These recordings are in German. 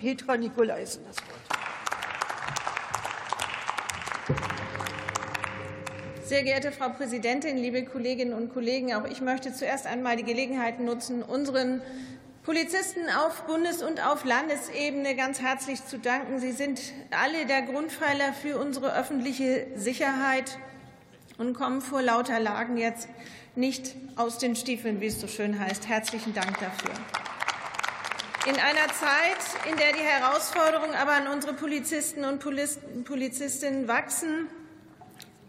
Petra Nikolaisen das Wort. Sehr geehrte Frau Präsidentin, liebe Kolleginnen und Kollegen! Auch ich möchte zuerst einmal die Gelegenheit nutzen, unseren Polizisten auf Bundes- und auf Landesebene ganz herzlich zu danken. Sie sind alle der Grundpfeiler für unsere öffentliche Sicherheit und kommen vor lauter Lagen jetzt nicht aus den Stiefeln, wie es so schön heißt. Herzlichen Dank dafür. In einer Zeit, in der die Herausforderungen aber an unsere Polizisten und Polizistinnen wachsen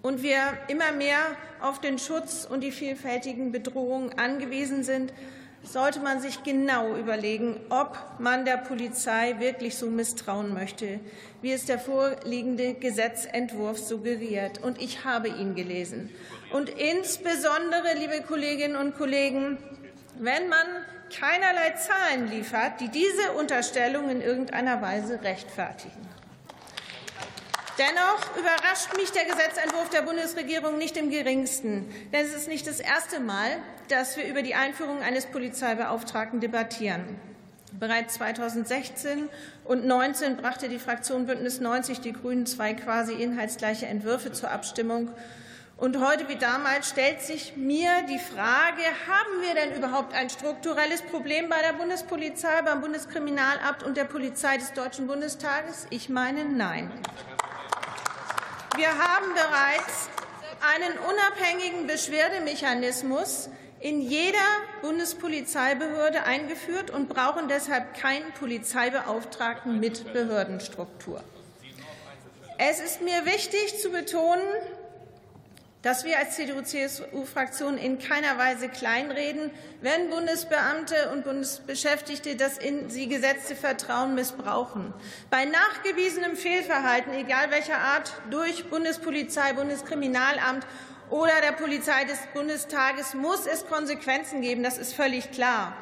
und wir immer mehr auf den Schutz und die vielfältigen Bedrohungen angewiesen sind, sollte man sich genau überlegen, ob man der Polizei wirklich so misstrauen möchte, wie es der vorliegende Gesetzentwurf suggeriert. Und ich habe ihn gelesen. Und insbesondere, liebe Kolleginnen und Kollegen, wenn man keinerlei Zahlen liefert, die diese Unterstellung in irgendeiner Weise rechtfertigen. Dennoch überrascht mich der Gesetzentwurf der Bundesregierung nicht im geringsten. Denn es ist nicht das erste Mal, dass wir über die Einführung eines Polizeibeauftragten debattieren. Bereits 2016 und 2019 brachte die Fraktion Bündnis 90 Die Grünen zwei quasi inhaltsgleiche Entwürfe zur Abstimmung. Und heute wie damals stellt sich mir die Frage, haben wir denn überhaupt ein strukturelles Problem bei der Bundespolizei, beim Bundeskriminalamt und der Polizei des Deutschen Bundestages? Ich meine, nein. Wir haben bereits einen unabhängigen Beschwerdemechanismus in jeder Bundespolizeibehörde eingeführt und brauchen deshalb keinen Polizeibeauftragten mit Behördenstruktur. Es ist mir wichtig zu betonen, dass wir als CDU-CSU-Fraktion in keiner Weise kleinreden, wenn Bundesbeamte und Bundesbeschäftigte das in sie gesetzte Vertrauen missbrauchen. Bei nachgewiesenem Fehlverhalten, egal welcher Art, durch Bundespolizei, Bundeskriminalamt oder der Polizei des Bundestages muss es Konsequenzen geben. Das ist völlig klar.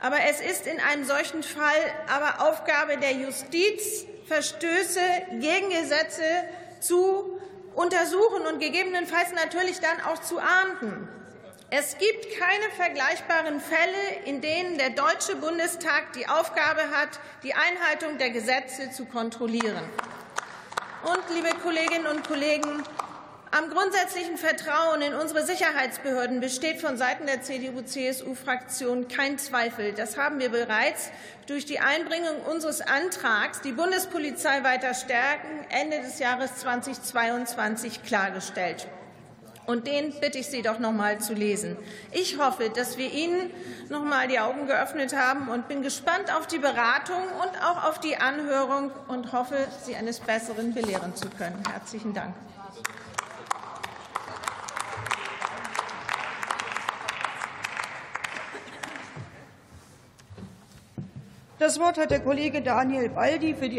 Aber es ist in einem solchen Fall aber Aufgabe der Justiz, Verstöße gegen Gesetze zu untersuchen und gegebenenfalls natürlich dann auch zu ahnden. Es gibt keine vergleichbaren Fälle, in denen der Deutsche Bundestag die Aufgabe hat, die Einhaltung der Gesetze zu kontrollieren. Und, liebe Kolleginnen und Kollegen, am grundsätzlichen Vertrauen in unsere Sicherheitsbehörden besteht von Seiten der CDU-CSU-Fraktion kein Zweifel. Das haben wir bereits durch die Einbringung unseres Antrags, die Bundespolizei weiter stärken, Ende des Jahres 2022 klargestellt. Und den bitte ich Sie doch noch mal zu lesen. Ich hoffe, dass wir Ihnen noch mal die Augen geöffnet haben und bin gespannt auf die Beratung und auch auf die Anhörung und hoffe, Sie eines Besseren belehren zu können. Herzlichen Dank. Das Wort hat der Kollege Daniel Baldi für die